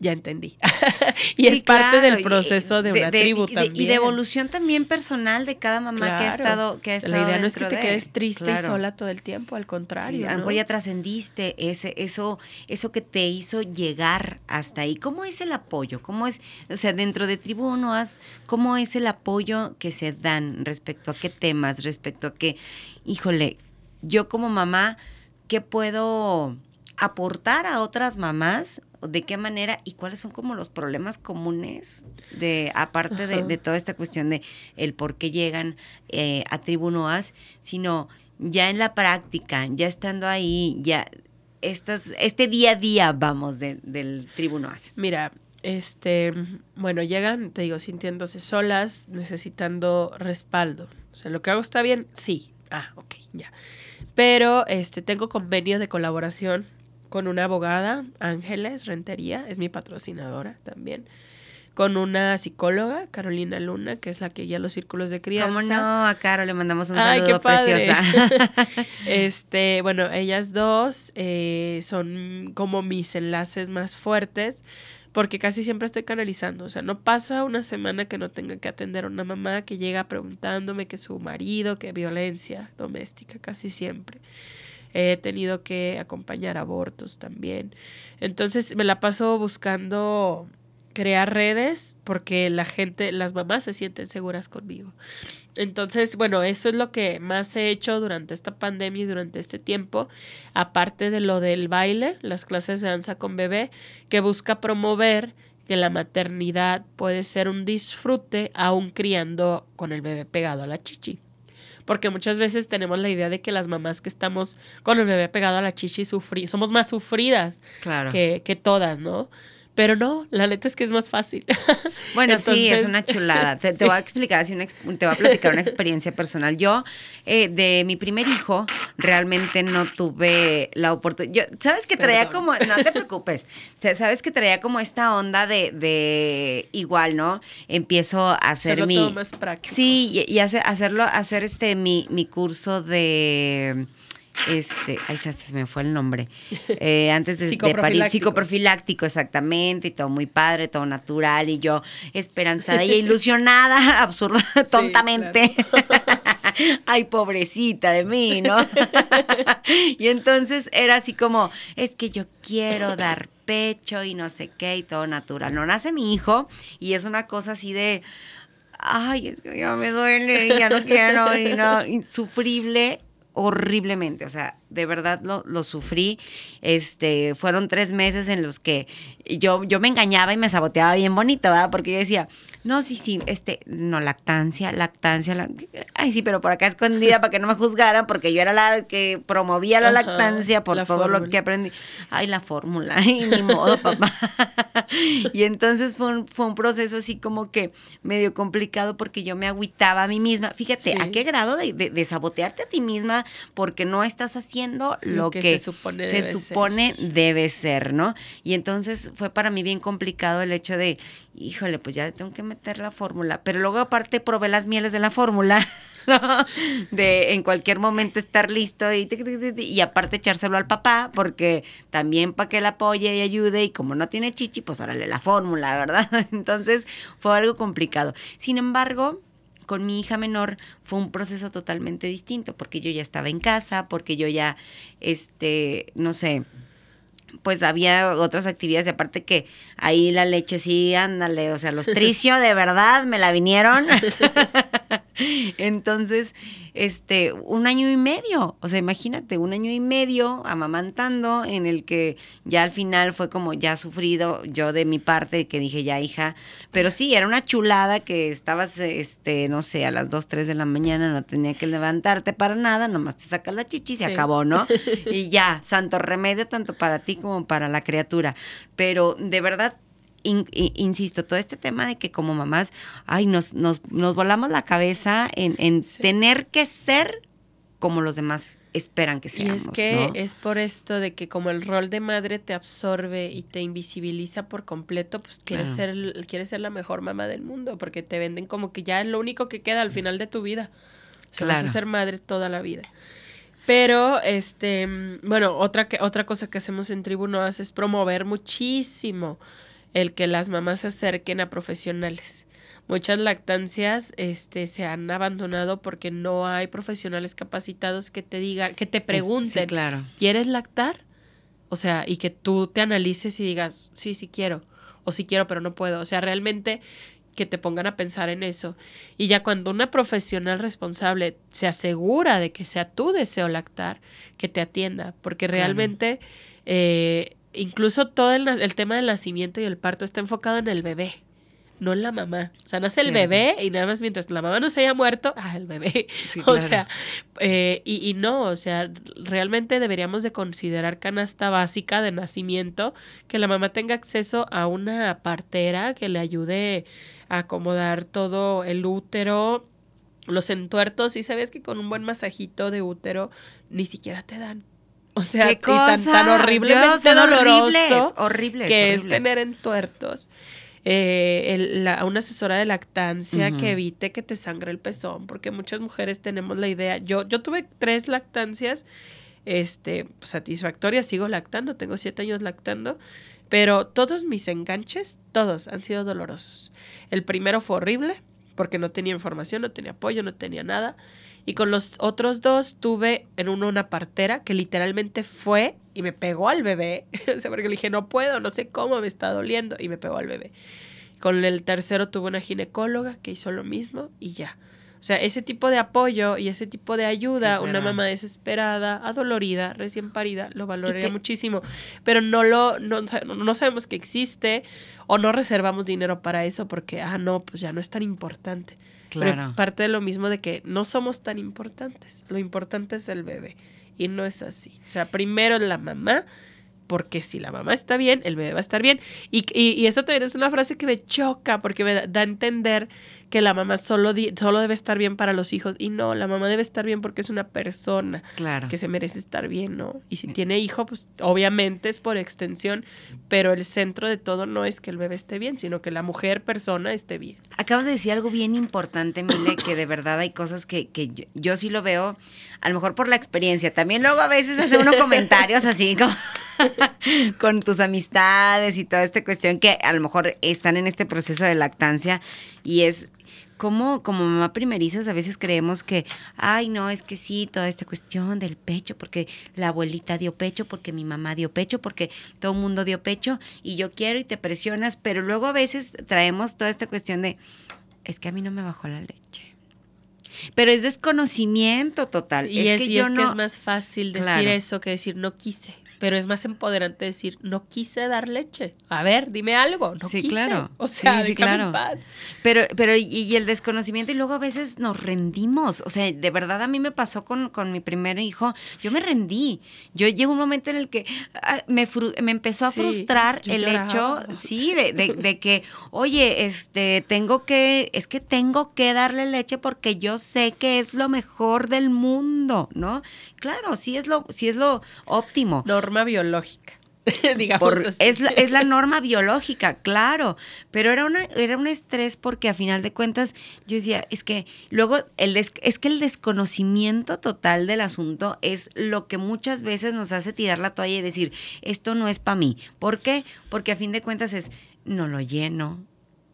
ya entendí. y Sí, es parte claro, del y- proceso de, una tribu y también. Y de evolución también personal de cada mamá que ha estado que ha estado La idea no es que te de. quedes triste Claro. y sola todo el tiempo, al contrario. Sí, a lo ¿no? mejor ya trascendiste ese, eso, eso que te hizo llegar hasta ahí. ¿Cómo es el apoyo? ¿Cómo es, o sea, dentro de Tribu Uno Haz, cómo es el apoyo que se dan respecto a qué temas, respecto a qué, híjole, yo como mamá, ¿qué puedo aportar a otras mamás? ¿De qué manera? ¿Y cuáles son como los problemas comunes de, aparte de, toda esta cuestión de el por qué llegan eh, a Tribu Noas, sino ya en la práctica, ya estando ahí, ya estas, este día a día, vamos, de- del Tribu Noas. Mira, este, bueno, llegan, te digo, sintiéndose solas, necesitando respaldo. O sea, lo que hago está bien, sí. Ah, ok, ya. Pero este, tengo convenio de colaboración con una abogada, Ángeles Rentería, es mi patrocinadora también. Con una psicóloga, Carolina Luna, que es la que guía los círculos de crianza. ¿Cómo no? A Caro le mandamos un Ay, saludo qué padre. preciosa. Este, bueno, ellas dos eh, son como mis enlaces más fuertes porque casi siempre estoy canalizando. O sea, no pasa una semana que no tenga que atender a una mamá que llega preguntándome que su marido, que violencia doméstica, casi siempre. He tenido que acompañar abortos también. Entonces me la paso buscando crear redes porque la gente, las mamás se sienten seguras conmigo. Entonces, bueno, eso es lo que más he hecho durante esta pandemia y durante este tiempo, aparte de lo del baile, las clases de danza con bebé, que busca promover que la maternidad puede ser un disfrute aún criando con el bebé pegado a la chichi. Porque muchas veces tenemos la idea de que las mamás que estamos con el bebé pegado a la chichi sufri somos más sufridas Claro. que, que todas, ¿no? Pero no, la neta es que es más fácil. Bueno, sí, es una chulada. Te, voy a explicar así una, te voy a platicar una experiencia personal. Yo, eh, de mi primer hijo, realmente no tuve la oportunidad. ¿Sabes que traía Perdón. como, no te preocupes, sabes que traía como esta onda de, de igual, ¿no? Empiezo a hacer mi... todo más práctico. Sí, y, y hace- hacerlo, hacer este mi, mi curso de este, ay, se, me fue el nombre. Eh, antes de, de parir, Psicoprofiláctico. exactamente, y todo muy padre, todo natural, y yo esperanzada y ilusionada, absurda, tontamente. Ay, pobrecita de mí, ¿no? y entonces era así como, es que yo quiero dar pecho y no sé qué, y todo natural. No nace mi hijo, y es una cosa así de, ay, es que ya me duele, ya no quiero, y no, insufrible, horriblemente, o sea, de verdad lo, lo sufrí. Este, fueron tres meses en los que yo, yo me engañaba y me saboteaba bien bonito, ¿verdad? Porque yo decía, no, sí, sí, este, no, lactancia, lactancia, lac- ay, sí, pero por acá escondida para que no me juzgaran, porque yo era la que promovía la Ajá, lactancia por la todo lo que aprendí. Ay, la fórmula, ay, ni modo, papá. y entonces fue un, fue un proceso así como que medio complicado porque yo me agüitaba a mí misma. Fíjate, Sí. ¿a qué grado de, de- de sabotearte a ti misma porque no estás haciendo lo, Lo que que, se supone se debe ser. supone debe ser, ¿no? Y entonces fue para mí bien complicado el hecho de, híjole, pues ya le tengo que meter la fórmula. Pero luego aparte probé las mieles de la fórmula. ¿no? De en cualquier momento estar listo y, tic, tic, tic, tic, y aparte echárselo al papá, porque también para que él apoye y ayude, y como no tiene chichi, pues órale la fórmula, ¿verdad? Entonces fue algo complicado. Sin embargo, con mi hija menor fue un proceso totalmente distinto, porque yo ya estaba en casa, porque yo ya, este, no sé, pues había otras actividades, y aparte que ahí la leche sí, ándale, o sea, los tricio de verdad me la vinieron. Entonces, este, un año y medio, o sea, imagínate, un año y medio amamantando en el que ya al final fue como ya sufrido yo de mi parte, que dije ya hija, pero sí, era una chulada que estabas, este, no sé, a las 2, 3 de la mañana, no tenía que levantarte para nada, nomás te sacas la chichi y se Sí. acabó, ¿no? Y ya, santo remedio tanto para ti como para la criatura, pero de verdad in- insisto, todo este tema de que como mamás, ay, nos, nos, nos volamos la cabeza en, en Sí. tener que ser como los demás esperan que Y seamos. es que ¿no? es por esto de que como el rol de madre te absorbe y te invisibiliza por completo, pues quieres Claro. ser quieres ser la mejor mamá del mundo, porque te venden como que ya es lo único que queda al final de tu vida. O sea, vas Claro. a ser madre toda la vida. Pero, este, mm, bueno, otra, que, otra cosa que hacemos en Tribu Noas es promover muchísimo el que las mamás se acerquen a profesionales. Muchas lactancias este, se han abandonado porque no hay profesionales capacitados que te digan, que te pregunten, Sí, claro. ¿quieres lactar? O sea, y que tú te analices y digas, sí, sí quiero, o sí quiero, pero no puedo. O sea, realmente que te pongan a pensar en eso. Y ya cuando una profesional responsable se asegura de que sea tu deseo lactar, que te atienda, porque Claro. realmente eh, incluso todo el, el tema del nacimiento y el parto está enfocado en el bebé. No en la mamá. O sea, nace el bebé y nada más mientras la mamá no se haya muerto, ah, el bebé. Sí, O claro. sea, eh, y, y no, o sea, realmente deberíamos de considerar canasta básica de nacimiento, que la mamá tenga acceso a una partera que le ayude a acomodar todo el útero, los entuertos, y sabes que con un buen masajito de útero ni siquiera te dan. O sea, ¿Qué y tan, tan horriblemente Dios, doloroso horribles, horribles, que es tener entuertos. Eh, el- la- una asesora de lactancia que evite que te sangre el pezón, porque muchas mujeres tenemos la idea. Yo, yo tuve tres lactancias este, satisfactorias, sigo lactando, tengo siete años lactando, pero todos mis enganches, todos han sido dolorosos. El primero fue horrible, porque no tenía información, no tenía apoyo, no tenía nada. Y con los otros dos tuve en uno una partera que literalmente fue y me pegó al bebé. o sea, porque le dije, no puedo, no sé cómo, me está doliendo. Y me pegó al bebé. Con el tercero tuve una ginecóloga que hizo lo mismo y ya. O sea, ese tipo de apoyo y ese tipo de ayuda, una mamá desesperada, adolorida, recién parida, lo valoraría te- muchísimo. Pero no lo, no, no sabemos que existe o no reservamos dinero para eso porque, ah, no, pues ya no es tan importante. Pero Claro. parte de lo mismo de que no somos tan importantes. Lo importante es el bebé. Y no es así. O sea, primero la mamá, porque si la mamá está bien, el bebé va a estar bien. Y, y, y eso también es una frase que me choca, porque me da, da a entender que la mamá solo, di- solo debe estar bien para los hijos. Y no, la mamá debe estar bien porque es una persona Claro. que se merece estar bien, ¿no? Y si tiene hijo, pues obviamente es por extensión, pero el centro de todo no es que el bebé esté bien, sino que la mujer persona esté bien. Acabas de decir algo bien importante, Mile, que de verdad hay cosas que, que yo, yo sí lo veo, a lo mejor por la experiencia. También luego a veces hace uno comentarios así como con tus amistades y toda esta cuestión que a lo mejor están en este proceso de lactancia y es como como mamá primerizas a veces creemos que, ay, no, es que sí, toda esta cuestión del pecho, porque la abuelita dio pecho, porque mi mamá dio pecho, porque todo el mundo dio pecho y yo quiero y te presionas, pero luego a veces traemos toda esta cuestión de, es que a mí no me bajó la leche. Pero es desconocimiento total. Y es, que y yo es no, que es más fácil decir Claro. eso que decir no quise. Pero es más empoderante decir no quise dar leche. A ver, dime algo. No Sí, quise. claro. O sea, Sí, sí, déjame claro. en paz. Pero, pero y, y el desconocimiento y luego a veces nos rendimos. O sea, de verdad a mí me pasó con, con mi primer hijo. Yo me rendí. Yo llegó un momento en el que ah, me, fru- me empezó a Sí, frustrar el lloraba. hecho, sí, de, de, de que, oye, este, tengo que, es que tengo que darle leche porque yo sé que es lo mejor del mundo, ¿no? Claro, sí es lo, sí es lo óptimo. Norma biológica. digamos Por- así. es, la, es la norma biológica, claro, pero era, una, era un estrés porque a final de cuentas yo decía, es que luego el des- es que el desconocimiento total del asunto es lo que muchas veces nos hace tirar la toalla y decir, esto no es para mí. ¿Por qué? Porque a fin de cuentas es, no lo lleno,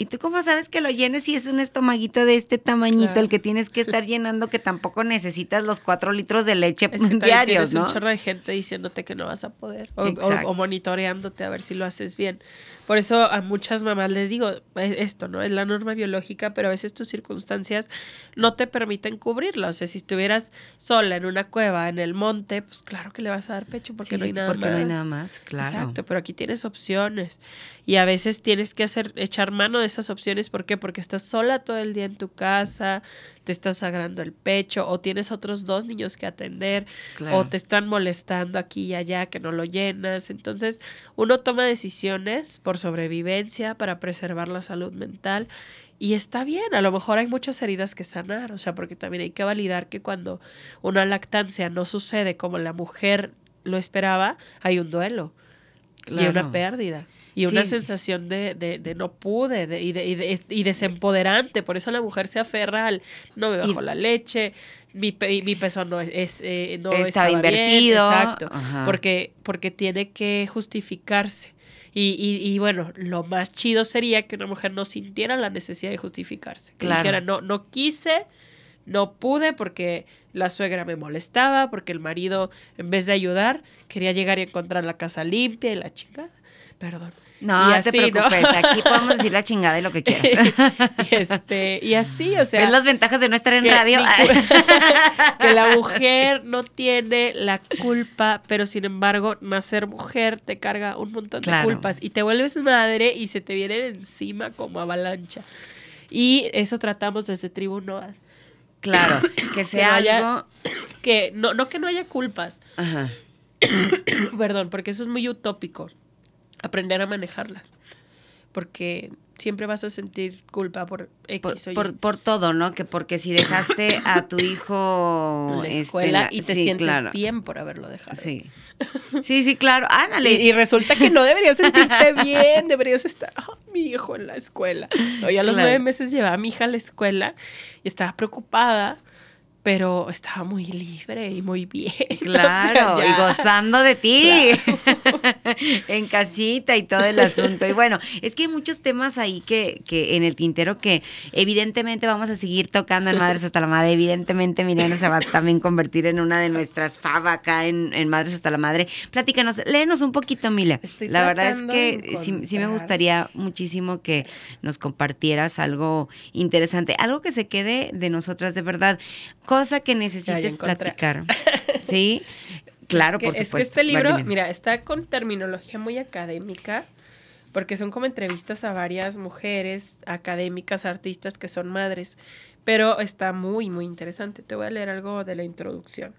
¿Y tú cómo sabes que lo llenes si es un estomaguito de este tamañito Claro. el que tienes que estar llenando que tampoco necesitas los cuatro litros de leche diarios, ¿no? un chorro de gente diciéndote que no vas a poder o, o monitoreándote a ver si lo haces bien. Por eso a muchas mamás les digo esto, ¿no? Es la norma biológica, pero a veces tus circunstancias no te permiten cubrirla. O sea, si estuvieras sola en una cueva, en el monte, pues claro que le vas a dar pecho porque Sí, no hay nada porque más. no hay nada más, claro. Exacto, pero aquí tienes opciones. Y a veces tienes que hacer, echar mano de esas opciones. ¿Por qué? Porque estás sola todo el día en tu casa, te estás sagrando el pecho, o tienes otros dos niños que atender, Claro. o te están molestando aquí y allá que no lo llenas. Entonces, uno toma decisiones por sobrevivencia para preservar la salud mental. Y está bien, a lo mejor hay muchas heridas que sanar, o sea, porque también hay que validar que cuando una lactancia no sucede como la mujer lo esperaba, hay un duelo y una pérdida. Y una Sí. sensación de, de, de no pude de- y, de, y, de- y desempoderante. Por eso la mujer se aferra al no me bajó Y- la leche, mi, pe- mi peso no es eh, no Estaba estaba bien, invertido. exacto. Ajá. Porque, porque tiene que justificarse. Y, y, y bueno, lo más chido sería que una mujer no sintiera la necesidad de justificarse. Que Claro. dijera, no, no quise, no pude porque la suegra me molestaba, porque el marido, en vez de ayudar, quería llegar y encontrar la casa limpia y la chingada. Perdón. No, Y te ¿no? preocupes. Aquí podemos decir la chingada y lo que quieras. y, este, y así, o sea. es las ventajas de no estar en que radio. que la mujer no tiene la culpa, pero sin embargo, nacer mujer te carga un montón Claro. de culpas y te vuelves madre y se te vienen encima como avalancha. Y eso tratamos desde Tribu Noas. Claro, que sea no haya- algo. Que no, no que no haya culpas, Ajá. perdón, porque eso es muy utópico. Aprender a manejarla. Porque siempre vas a sentir culpa por X Por, o Y. por, por todo, ¿no? Que porque si dejaste a tu hijo en la este, escuela la- y te sí, sientes claro. bien por haberlo dejado. Sí. Sí, sí, claro. Ándale. Y, y resulta que no deberías sentirte bien, deberías estar, "Ah, mi hijo en la escuela. No, a los Claro. nueve meses llevaba a mi hija a la escuela y estaba preocupada, pero estaba muy libre y muy bien. O sea, Claro, y gozando de ti en casita y todo el asunto. Y bueno, es que hay muchos temas ahí que, que en el tintero que evidentemente vamos a seguir tocando en Madres hasta la Madre. Evidentemente Milena se va a también convertir en una de nuestras fava acá en, en Madres hasta la Madre. Platícanos, léenos un poquito, Mila. Estoy la verdad es que sí, sí me gustaría muchísimo que nos compartieras algo interesante, algo que se quede de nosotras de verdad, cosa que necesites platicar. ¿Sí? Claro, Es que- por es que este libro, mira, está con terminología muy académica, porque son como entrevistas a varias mujeres académicas, artistas que son madres, pero está muy, muy interesante. Te voy a leer algo de la introducción.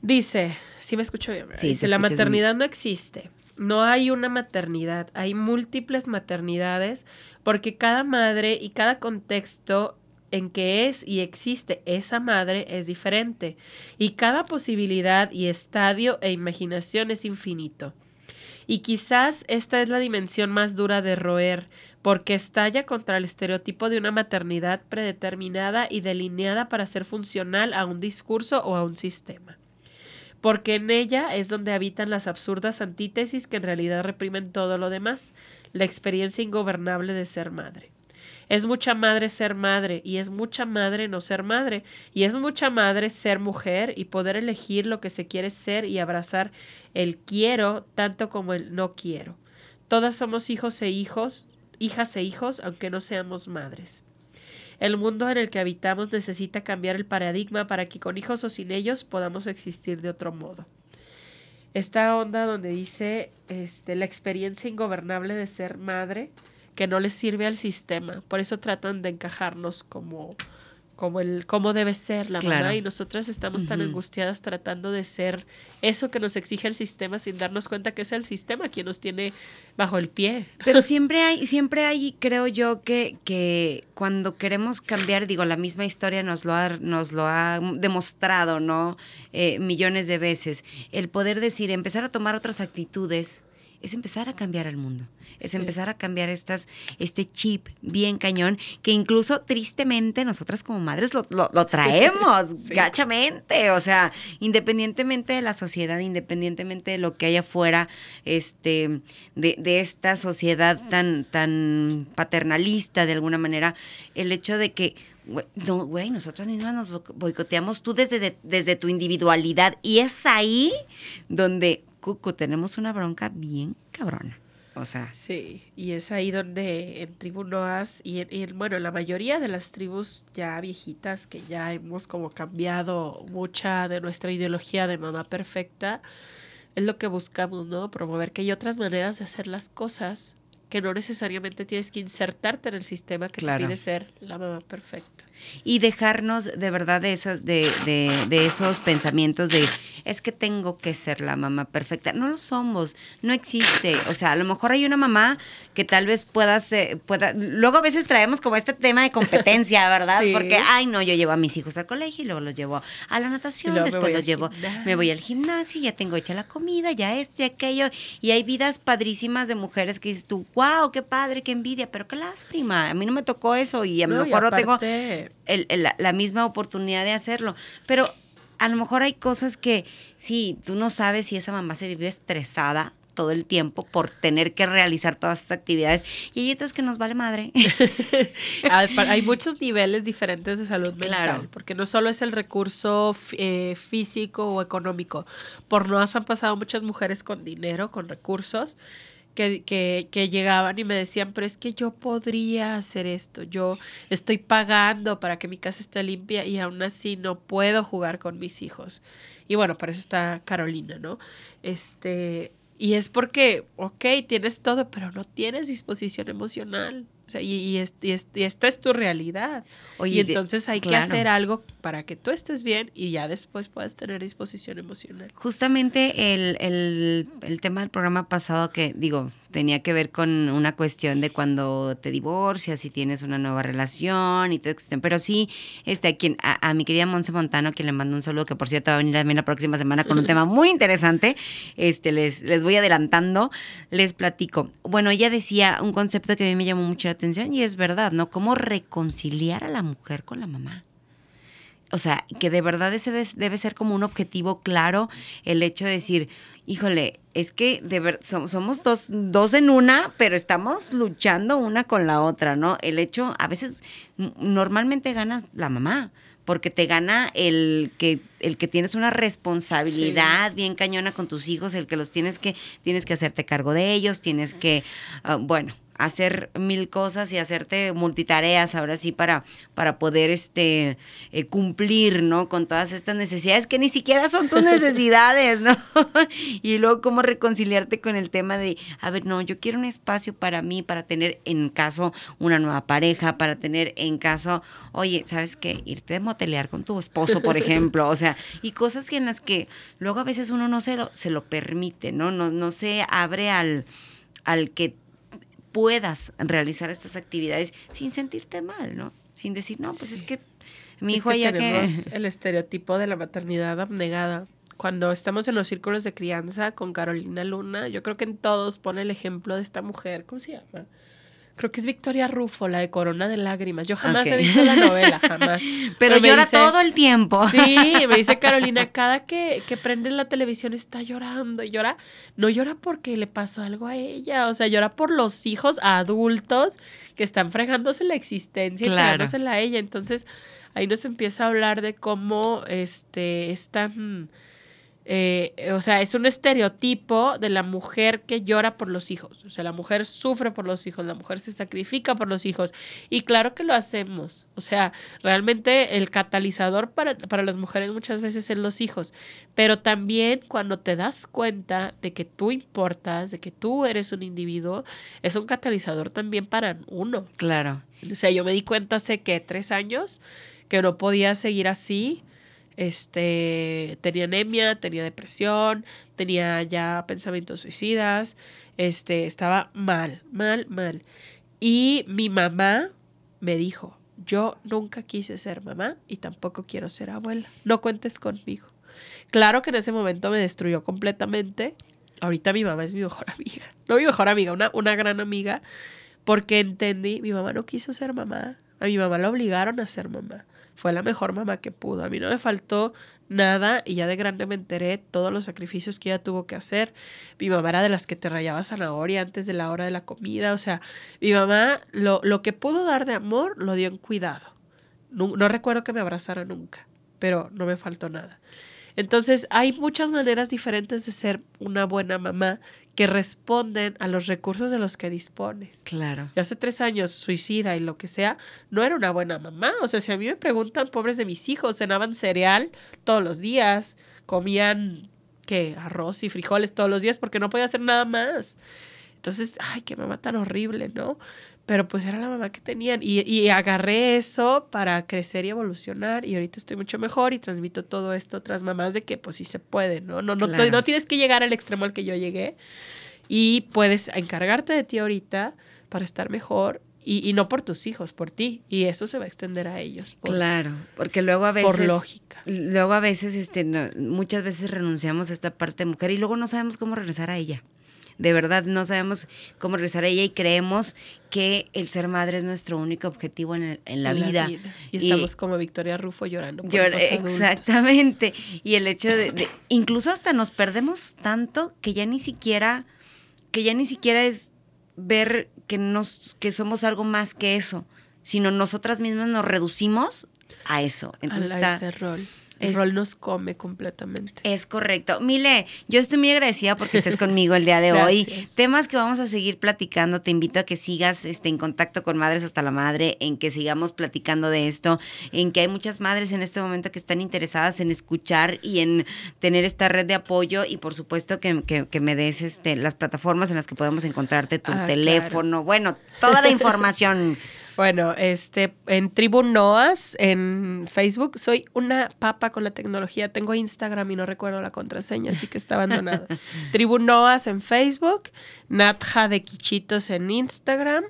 Dice, si me escucho bien. Sí, Dice, la maternidad no existe. No hay una maternidad, hay múltiples maternidades porque cada madre y cada contexto en que es y existe esa madre es diferente y cada posibilidad y estadio e imaginación es infinito. Y quizás esta es la dimensión más dura de roer, porque estalla contra el estereotipo de una maternidad predeterminada y delineada para ser funcional a un discurso o a un sistema. Porque en ella es donde habitan las absurdas antítesis que en realidad reprimen todo lo demás, la experiencia ingobernable de ser madre. Es mucha madre ser madre y es mucha madre no ser madre y es mucha madre ser mujer y poder elegir lo que se quiere ser y abrazar el quiero tanto como el no quiero. Todas somos hijos e hijos, hijas e hijos, aunque no seamos madres. El mundo en el que habitamos necesita cambiar el paradigma para que con hijos o sin ellos podamos existir de otro modo. Esta onda donde dice este, la experiencia ingobernable de ser madre que no les sirve al sistema. Por eso tratan de encajarnos como, como el cómo debe ser la Claro. mamá y nosotras estamos tan angustiadas tratando de ser eso que nos exige el sistema sin darnos cuenta que es el sistema quien nos tiene bajo el pie. Pero siempre hay, siempre hay, creo yo, que, que cuando queremos cambiar, digo, la misma historia nos lo ha, nos lo ha demostrado, ¿no? Eh, millones de veces. El poder decir, empezar a tomar otras actitudes, es empezar a cambiar el mundo, es empezar a cambiar estas, este chip bien cañón, que incluso tristemente nosotras como madres lo, lo- lo traemos gachamente, o sea, independientemente de la sociedad, independientemente de lo que hay afuera, este, de, de esta sociedad tan, tan paternalista de alguna manera, el hecho de que No, güey, nosotras mismas nos bo- boicoteamos tú desde, de- desde tu individualidad. Y es ahí donde, Cucu, tenemos una bronca bien cabrona. O sea, Sí, y es ahí donde en tribu Noas y, en, y en, bueno, la mayoría de las tribus ya viejitas que ya hemos como cambiado mucha de nuestra ideología de mamá perfecta, es lo que buscamos, ¿no? Promover que hay otras maneras de hacer las cosas que no necesariamente tienes que insertarte en el sistema que Claro. te pide ser la mamá perfecta. Y dejarnos de verdad de esas, de, de, de esos pensamientos de es que tengo que ser la mamá perfecta. No lo somos, no existe. O sea, a lo mejor hay una mamá que tal vez pueda ser, pueda. Luego a veces traemos como este tema de competencia, ¿verdad? Sí. Porque, ay, no, yo llevo a mis hijos al colegio y luego los llevo a la natación, después los llevo, gimnasio. me voy al gimnasio, ya tengo hecha la comida, ya esto y aquello. Y hay vidas padrísimas de mujeres que dices tú, wow, qué padre, qué envidia, pero qué lástima. A mí no me tocó eso y a lo No, mejor no tengo el- el- la, misma oportunidad de hacerlo. Pero a lo mejor hay cosas que, sí, tú no sabes si esa mamá se vivió estresada todo el tiempo por tener que realizar todas esas actividades. Y hay otras que nos vale madre. Hay muchos niveles diferentes de salud mental, Claro. porque no solo es el recurso eh, físico o económico. Por nos han pasado muchas mujeres con dinero, con recursos, que, que, que llegaban y me decían, pero es que yo podría hacer esto, yo estoy pagando para que mi casa esté limpia y aún así no puedo jugar con mis hijos. Y bueno, para eso está Carolina, ¿no? Este, y es porque, ok, tienes todo, pero no tienes disposición emocional. Sea, y, y, es- y es- y esta es tu realidad. Oye, y entonces hay claro. que hacer algo para que tú estés bien y ya después puedas tener disposición emocional. Justamente el, el- el tema del programa pasado que, digo, tenía que ver con una cuestión de cuando te divorcias y tienes una nueva relación y todo. Pero sí, este, a, quien, a, a mi querida Monse Montano, quien le mando un saludo, que por cierto va a venir también la próxima semana con un tema muy interesante, este, les, les voy adelantando, les platico. Bueno, ella decía un concepto que a mí me llamó mucho la atención y es verdad, ¿no? Cómo reconciliar a la mujer con la mamá. O sea, que de verdad ese debe, ser como un objetivo claro el hecho de decir, híjole, es que de ver, som- somos dos, dos en una, pero estamos luchando una con la otra, ¿no? El hecho, a veces, normalmente gana la mamá, porque te gana el que, el que tienes una responsabilidad bien cañona con tus hijos, el que los tienes que, tienes que hacerte cargo de ellos, tienes que, ah, bueno, hacer mil cosas y hacerte multitareas ahora sí para, para poder este eh, cumplir, ¿no? Con todas estas necesidades que ni siquiera son tus necesidades, ¿no? y luego cómo reconciliarte con el tema de, a ver, no, yo quiero un espacio para mí, para tener en caso una nueva pareja, para tener en caso, oye, ¿sabes qué? Irte de motelear con tu esposo, por ejemplo, o sea, y cosas que en las que luego a veces uno no se lo, se lo permite, ¿no? No, no se abre al, al que puedas realizar estas actividades sin sentirte mal, ¿no? Sin decir, no, pues es que mi Es hijo que ya que... tenemos el estereotipo de la maternidad abnegada. Cuando estamos en los círculos de crianza con Carolina Luna, yo creo que en todos pone el ejemplo de esta mujer. ¿Cómo se llama? Creo que es Victoria Rufo, la de Corona de Lágrimas. Yo jamás he visto la novela, jamás. Pero llora dice- todo el tiempo. Sí, me dice Carolina, cada que, que prende la televisión está llorando. Y llora, no llora porque le pasó algo a ella, o sea, llora por los hijos adultos que están fregándose la existencia y Claro. fregándosela a ella. Entonces, ahí nos empieza a hablar de cómo este es tan. Eh, o sea, es un estereotipo de la mujer que llora por los hijos. O sea, la mujer sufre por los hijos, la mujer se sacrifica por los hijos. Y claro que lo hacemos. O sea, realmente el catalizador para, para las mujeres muchas veces es los hijos. Pero también cuando te das cuenta de que tú importas, de que tú eres un individuo, es un catalizador también para uno. Claro. O sea, yo me di cuenta hace que tres años que no podía seguir así. Este, tenía anemia, tenía depresión, tenía ya pensamientos suicidas, este, estaba mal, mal, mal. Y mi mamá me dijo, yo nunca quise ser mamá y tampoco quiero ser abuela. No cuentes conmigo. Claro que en ese momento me destruyó completamente. ahorita mi mamá es mi mejor amiga. No mi mejor amiga, una, una gran amiga, porque entendí, mi mamá no quiso ser mamá. A mi mamá la obligaron a ser mamá. Fue la mejor mamá que pudo. A mí no me faltó nada y ya de grande me enteré todos los sacrificios que ella tuvo que hacer. Mi mamá era de las que te rayaba zanahoria antes de la hora de la comida. O sea, mi mamá lo, lo que pudo dar de amor lo dio en cuidado. No, no recuerdo que me abrazara nunca, pero no me faltó nada. Entonces, hay muchas maneras diferentes de ser una buena mamá que responden a los recursos de los que dispones. Claro. Yo hace tres años, suicida y lo que sea, no era una buena mamá. O sea, si a mí me preguntan, pobres de mis hijos, cenaban cereal todos los días, comían, ¿qué? Arroz y frijoles todos los días porque no podía hacer nada más. Entonces, ay, qué mamá tan horrible, ¿no? Pero pues era la mamá que tenían. Y, y, agarré eso para crecer y evolucionar. Y ahorita estoy mucho mejor y transmito todo esto a otras mamás de que pues sí se puede, ¿no? No, no, Claro. no tienes que llegar al extremo al que yo llegué. Y puedes encargarte de ti ahorita para estar mejor. Y, y no por tus hijos, por ti. Y eso se va a extender a ellos. Por, Claro, porque luego a veces... por lógica. Luego a veces, este, no- muchas veces renunciamos a esta parte de mujer y luego no sabemos cómo regresar a ella. De verdad, no sabemos cómo regresar a ella y creemos que el ser madre es nuestro único objetivo en, el- en la, en vida. Y Y- estamos como Victoria Rufo llorando. Por Llor- exactamente. Y el hecho de, de- incluso hasta nos perdemos tanto que ya ni siquiera, que ya ni siquiera es ver que nos, que somos algo más que eso, sino nosotras mismas nos reducimos a eso. Entonces a está, ese rol. El es- rol nos come completamente. es correcto. Mile, yo estoy muy agradecida porque estés conmigo el día de hoy. Temas que vamos a seguir platicando. Te invito a que sigas este, en contacto con Madres hasta la Madre, en que sigamos platicando de esto, en que hay muchas madres en este momento que están interesadas en escuchar y en tener esta red de apoyo y por supuesto que, que- que me des este, las plataformas en las que podemos encontrarte, tu Ah, teléfono, bueno, toda la información. Bueno, este, en Tribu Noas, en Facebook, soy una papa con la tecnología. Tengo Instagram y no recuerdo la contraseña, así que está abandonado. Tribu Noas en Facebook, Natja de Quichitos en Instagram.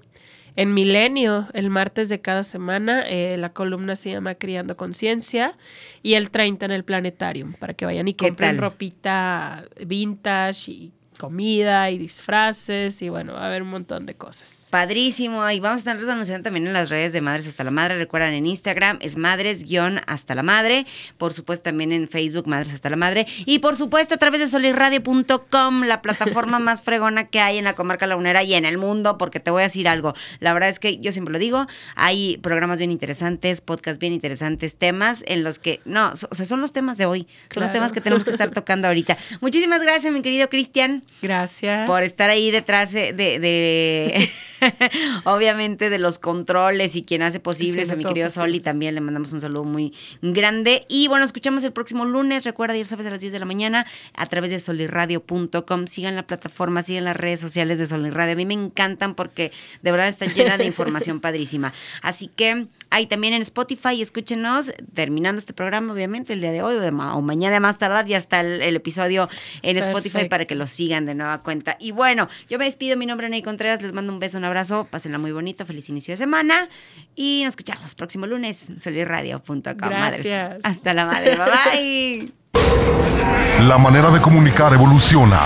En Milenio, el martes de cada semana, eh, la columna se llama Criando Conciencia. Y el 30 en el Planetarium, para que vayan y ¿Qué compren ropita vintage y comida y disfraces. Y bueno, va a haber un montón de cosas. Padrísimo. Y vamos a estar anunciando también en las redes de Madres hasta la Madre. Recuerdan en Instagram es Madres guion hasta la Madre. Por supuesto también en Facebook Madres hasta la Madre. Y por supuesto a través de solirradio.com, la plataforma más fregona que hay en la comarca lagunera y en el mundo. Porque te voy a decir algo. La verdad es que yo siempre lo digo. Hay programas bien interesantes, podcasts bien interesantes, temas en los que, no, o sea, son los temas de hoy. Son los temas que tenemos que estar tocando ahorita. Muchísimas gracias, mi querido Cristian Gracias. por estar ahí detrás de, de- de- obviamente de los controles y quien hace posibles a mi querido posible. Soli también le mandamos un saludo muy grande. Y bueno escuchamos el próximo lunes recuerda ya sabes a las 10 de la mañana a través de solirradio.com sigan la plataforma sigan las redes sociales de Solirradio. A mí me encantan porque de verdad están llenas de información padrísima. Así que Ahí también en Spotify, escúchenos, terminando este programa, obviamente, el día de hoy o, de ma- o mañana más tardar, ya está el, el episodio en Spotify para que lo sigan de nueva cuenta. Y bueno, yo me despido, mi nombre es Ney Contreras, les mando un beso, un abrazo, pásenla muy bonito, feliz inicio de semana y nos escuchamos próximo lunes, solirradio.com. Madres. Gracias. Hasta la madre, bye bye. La manera de comunicar evoluciona.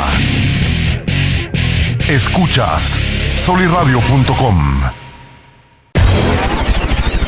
Escuchas soliradio.com.